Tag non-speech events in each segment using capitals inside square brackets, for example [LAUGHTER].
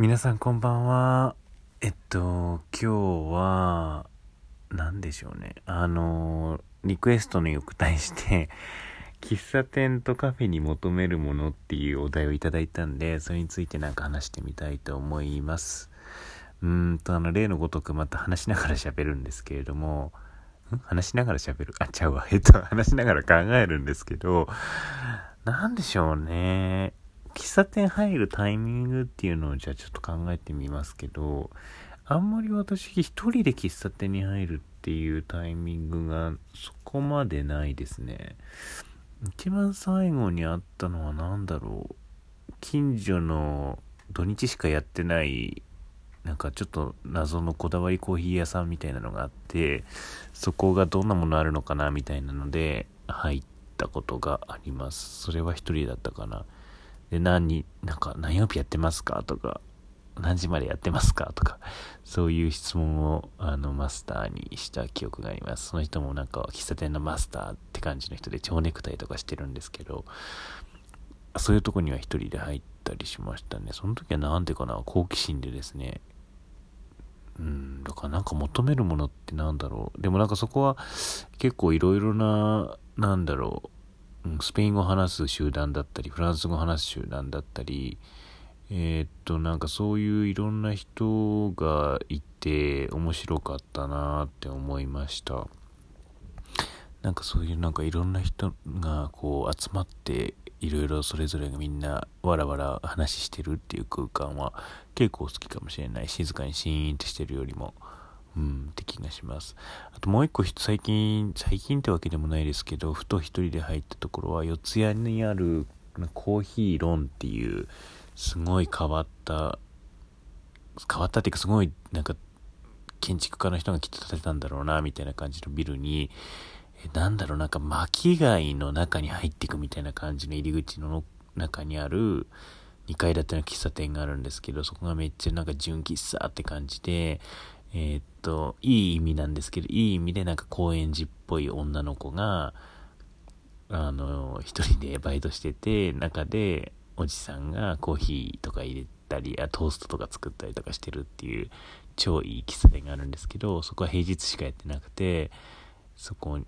皆さんこんばんは。えっと、今日は、何でしょうね。あの、リクエストにお答えして、[LAUGHS] 喫茶店とカフェに求めるものっていうお題をいただいたんで、それについてなんか話してみたいと思います。うんと、あの、例のごとくまた話しながら喋るんですけれども、ん？話しながら喋る？あ、ちゃうわ。えっと、話しながら考えるんですけど、なんでしょうね。喫茶店入るタイミングっていうのをじゃあちょっと考えてみますけど、あんまり私一人で喫茶店に入るっていうタイミングがそこまでないですね。一番最後にあったのは何だろう。近所の土日しかやってないなんかちょっと謎のこだわりコーヒー屋さんみたいなのがあってそこがどんなものあるのかなみたいなので入ったことがありますそれは一人だったかなで、何、なんか、何曜日やってますか？とか、何時までやってますか？とか、そういう質問を、あの、マスターにした記憶があります。その人もなんか、喫茶店のマスターって感じの人で、蝶ネクタイとかしてるんですけど、そういうとこには一人で入ったりしましたね。その時は何てかな、好奇心でですね、うん、だからなんか求めるものってなんだろう。でもなんかそこは結構いろいろな、なんだろう、スペイン語を話す集団だったり、フランス語を話す集団だったり、えー、っと、なんかそういういろんな人がいて面白かったなって思いました。なんかそういうなんかいろんな人がこう集まっていろいろそれぞれがみんなわらわら話してるっていう空間は結構好きかもしれない。静かにシーンってしてるよりも。うん、って気がします。あともう一個最近、最近ってわけでもないですけど、ふと一人で入ったところは、四谷にあるコーヒーロンっていう、すごい変わった、変わったっていうかすごいなんか建築家の人がきっと建てたんだろうな、みたいな感じのビルに、えなんだろう、なんか巻貝の中に入っていくみたいな感じの入り口の中にある、2階建ての喫茶店があるんですけど、そこがめっちゃなんか純喫茶って感じで、えー、っと、いい意味なんですけど、いい意味でなんか高円寺っぽい女の子が、あの、一人でバイトしてて、中でおじさんがコーヒーとか入れたり、あトーストとか作ったりとかしてるっていう超いい喫茶店があるんですけど、そこは平日しかやってなくて、そこ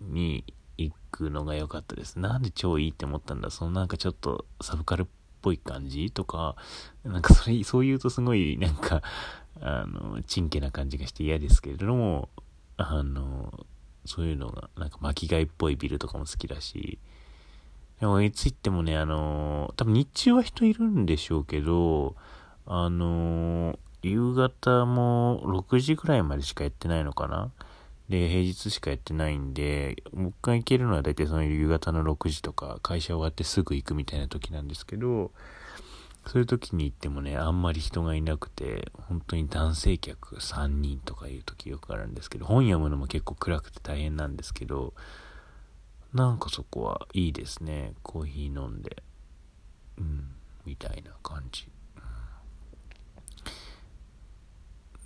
に行くのが良かったです。なんで超いいって思ったんだそのなんかちょっとサブカルぽい感じとか、なんかそれ、そう言うとすごいなんか、あの、ちんけな感じがして嫌ですけれども、あの、そういうのが、なんか巻き貝っぽいビルとかも好きだし、でもいつ行ってもね、あの、多分日中は人いるんでしょうけど、あの、夕方も6時ぐらいまでしかやってないのかなで、平日しかやってないんで、もう一回行けるのは大体その夕方の6時とか、会社終わってすぐ行くみたいな時なんですけど、そういう時に行ってもね、あんまり人がいなくて、本当に男性客3人とかいう時よくあるんですけど、本読むのも結構暗くて大変なんですけど、なんかそこはいいですね。コーヒー飲んで。うん、みたいな感じ。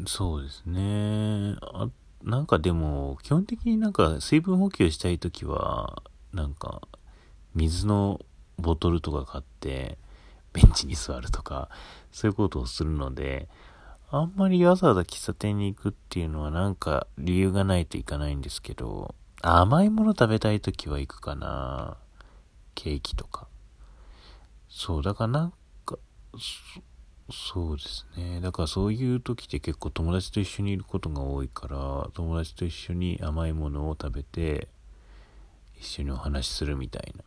そうですね。あ、なんかでも、基本的になんか水分補給したい時は、なんか、水のボトルとか買って、ベンチに座るとか、そういうことをするので、あんまりわざわざ喫茶店に行くっていうのはなんか理由がないといかないんですけど、甘いもの食べたい時は行くかな。ケーキとか。そう、だからなんか、そうですね。だからそういう時って結構友達と一緒にいることが多いから、友達と一緒に甘いものを食べて、一緒にお話しするみたいな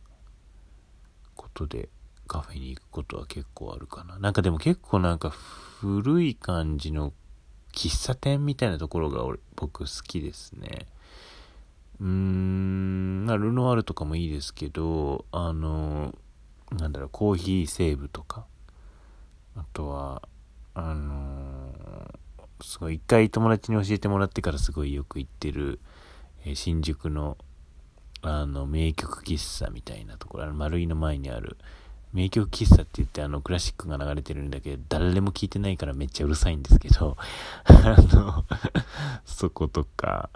ことでカフェに行くことは結構あるかな。なんかでも結構なんか古い感じの喫茶店みたいなところが俺僕好きですね。うーん、まあ、ルノワールとかもいいですけど、あの、なんだろう、コーヒーセーブとか、あとは、あのすごい一回友達に教えてもらってからすごいよく行ってる、えー、新宿の、あの、名曲喫茶みたいなところ、あの丸いの前にある、名曲喫茶って言ってあのクラシックが流れてるんだけど、誰も聞いてないからめっちゃうるさいんですけど、[LAUGHS] あの、そことか、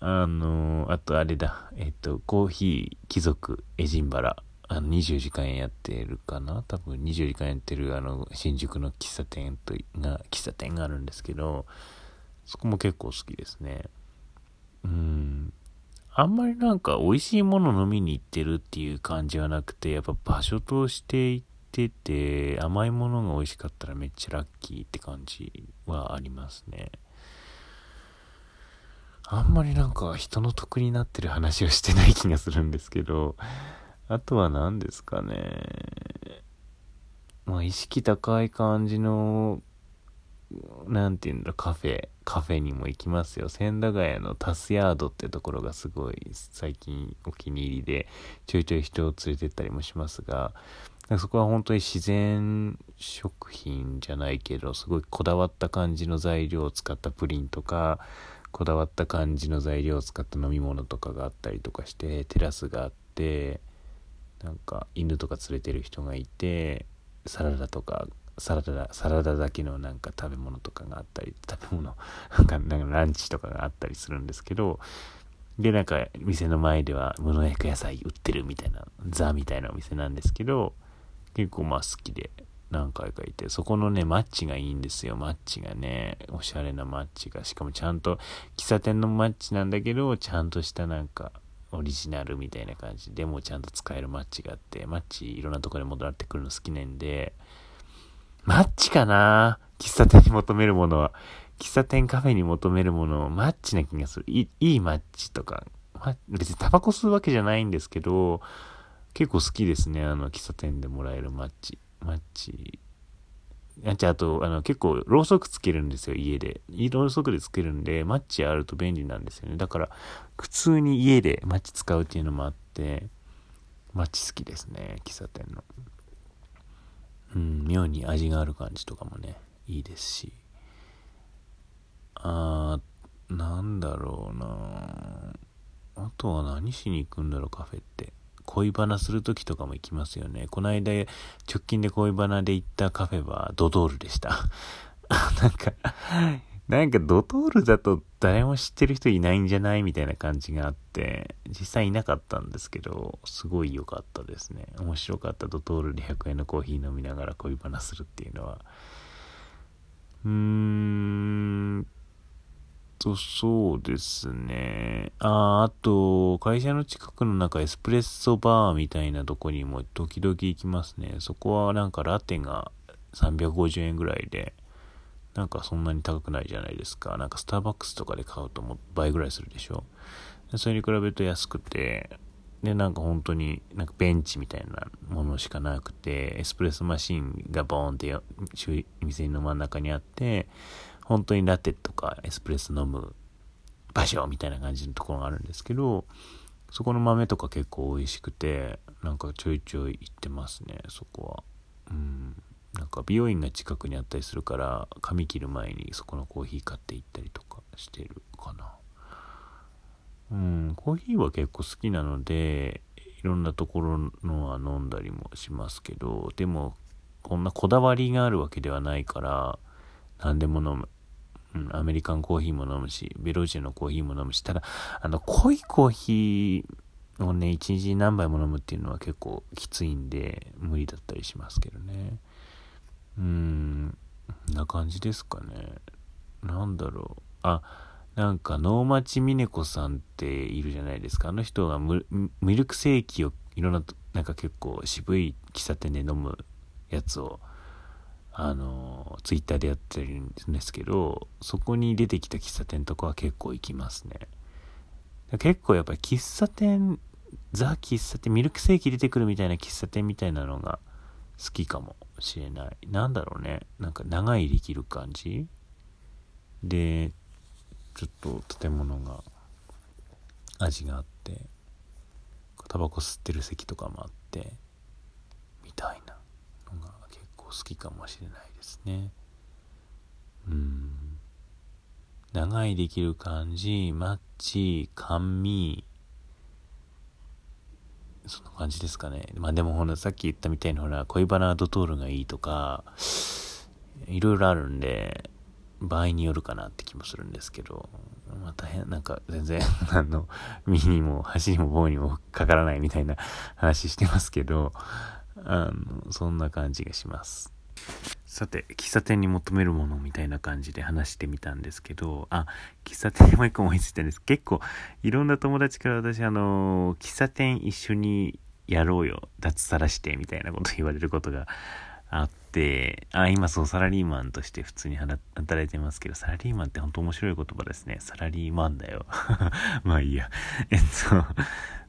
あの、あとあれだ、えっと、コーヒー貴族エジンバラ。あの、24時間やってるかな？多分24時間やってる、あの、新宿の喫茶店と、が、喫茶店があるんですけど、そこも結構好きですね。うん。あんまりなんか美味しいもの飲みに行ってるっていう感じはなくて、やっぱ場所として行ってて、甘いものが美味しかったらめっちゃラッキーって感じはありますね。あんまりなんか人の得になってる話をしてない気がするんですけど、あとは何ですかね。まあ意識高い感じの、なんていうんだろ、カフェ、カフェにも行きますよ。千駄ヶ谷のタスヤードってところがすごい最近お気に入りで、ちょいちょい人を連れてったりもしますが、そこは本当に自然食品じゃないけど、すごいこだわった感じの材料を使ったプリンとか、こだわった感じの材料を使った飲み物とかがあったりとかしてテラスがあってなんか犬とか連れてる人がいてサラダとかサラダサラダだけのなんか食べ物とかがあったり食べ物 [LAUGHS] なんかランチとかがあったりするんですけどでなんか店の前では無農薬野菜売ってるみたいなザみたいなお店なんですけど結構まあ好きで何回かいて、そこのね、マッチがいいんですよ。マッチがね、おしゃれなマッチが。しかもちゃんと、喫茶店のマッチなんだけど、ちゃんとしたなんか、オリジナルみたいな感じでもちゃんと使えるマッチがあって、マッチいろんなとこで戻ってくるの好きなんで、マッチかな？喫茶店に求めるものは。喫茶店カフェに求めるものを、マッチな気がする。いいいマッチとか、別にタバコ吸うわけじゃないんですけど、結構好きですね。あの、喫茶店でもらえるマッチ。マッチ。ああと、あの、結構、ろうそくつけるんですよ、家で。ろうそくでつけるんで、マッチあると便利なんですよね。だから、普通に家でマッチ使うっていうのもあって、マッチ好きですね、喫茶店の。うん、妙に味がある感じとかもね、いいですし。あー、なんだろうなあとは何しに行くんだろう、カフェって。恋バナする時とかも行きますよね。この間、直近で恋バナで行ったカフェはドトールでした。[LAUGHS] なんか、なんかドトールだと誰も知ってる人いないんじゃないみたいな感じがあって、実際いなかったんですけど、すごい良かったですね。面白かったドトールで100円のコーヒー飲みながら恋バナするっていうのは。うーんと、そうですね。あ、あと、会社の近くの中エスプレッソバーみたいなとこにも時々行きますね。そこはなんかラテが350円ぐらいで、なんかそんなに高くないじゃないですか。なんかスターバックスとかで買うとも倍ぐらいするでしょ。それに比べると安くて、で、なんか本当になんかベンチみたいなものしかなくて、エスプレッソマシンがボーンって店の真ん中にあって、本当にラテとかエスプレッソ飲む場所みたいな感じのところがあるんですけど、そこの豆とか結構美味しくて、なんかちょいちょい行ってますね、そこは。うん。なんか美容院が近くにあったりするから、髪切る前にそこのコーヒー買って行ったりとかしてるかな。うん、コーヒーは結構好きなので、いろんなところのは飲んだりもしますけど、でも、こんなこだわりがあるわけではないから、何でも飲む。うん、アメリカンコーヒーも飲むし、ベローチェのコーヒーも飲むし、ただ、あの、濃いコーヒーをね、一日何杯も飲むっていうのは結構きついんで、無理だったりしますけどね。うーん、な感じですかね。なんだろう。あ、なんか、能町みね子さんっているじゃないですか。あの人がミルクセーキをいろんな、なんか結構渋い喫茶店で飲むやつをあの、ツイッターでやってるんですけど、そこに出てきた喫茶店とかは結構行きますね。結構やっぱり喫茶店、ザ喫茶店、ミルクセーキ出てくるみたいな喫茶店みたいなのが好きかもしれない。なんだろうね。なんか長いできる感じで、ちょっと建物が味があって、タバコ吸ってる席とかもあって、好きかもしれないですね。うん。長いできる感じマッチ甘味そんな感じですかね。まあでもほらさっき言ったみたいにほら恋バナードトールがいいとかいろいろあるんで場合によるかなって気もするんですけど、まあ大変、なんか全然、[LAUGHS] あの、身にも箸にも棒にもかからないみたいな話してますけど、あの、そんな感じがします。さて、喫茶店に求めるものみたいな感じで話してみたんですけど、あ、喫茶店にもう一個思いついたんです。結構、いろんな友達から私、あの、喫茶店一緒にやろうよ、脱サラして、みたいなこと言われることがあって、あ、今そう、サラリーマンとして普通に働いてますけど、サラリーマンって本当面白い言葉ですね。サラリーマンだよ。[LAUGHS] まあいいや。えっと、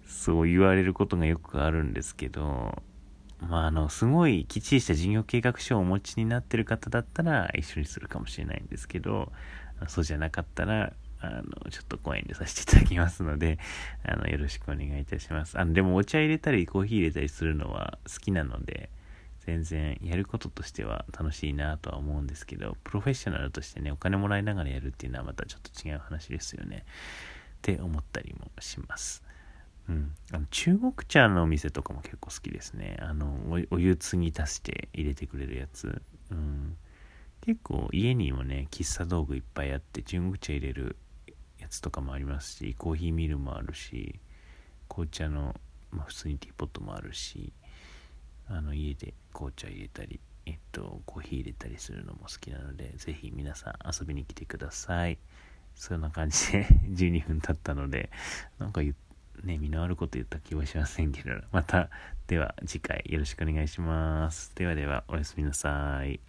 そう言われることがよくあるんですけど、あの、すごいきっちりした事業計画書をお持ちになってる方だったら一緒にするかもしれないんですけど、そうじゃなかったら、あの、ちょっとご遠慮させていただきますので、[LAUGHS] あの、よろしくお願いいたします。あの、でもお茶入れたりコーヒー入れたりするのは好きなので、全然やることとしては楽しいなとは思うんですけど、プロフェッショナルとしてね、お金もらいながらやるっていうのはまたちょっと違う話ですよね。って思ったりもします。うん、あの中国茶のお店とかも結構好きですね。あのお湯継ぎ足して入れてくれるやつ、うん、結構家にもね喫茶道具いっぱいあって中国茶入れるやつとかもありますしコーヒーミルもあるし紅茶の、まあ、普通にティーポットもあるしあの家で紅茶入れたりえっとコーヒー入れたりするのも好きなので是非皆さん遊びに来てください。そんな感じで [LAUGHS] 12分経ったのでなんか言ってね、身のあること言った気はしませんけど、また、では次回よろしくお願いします。ではでは、おやすみなさい。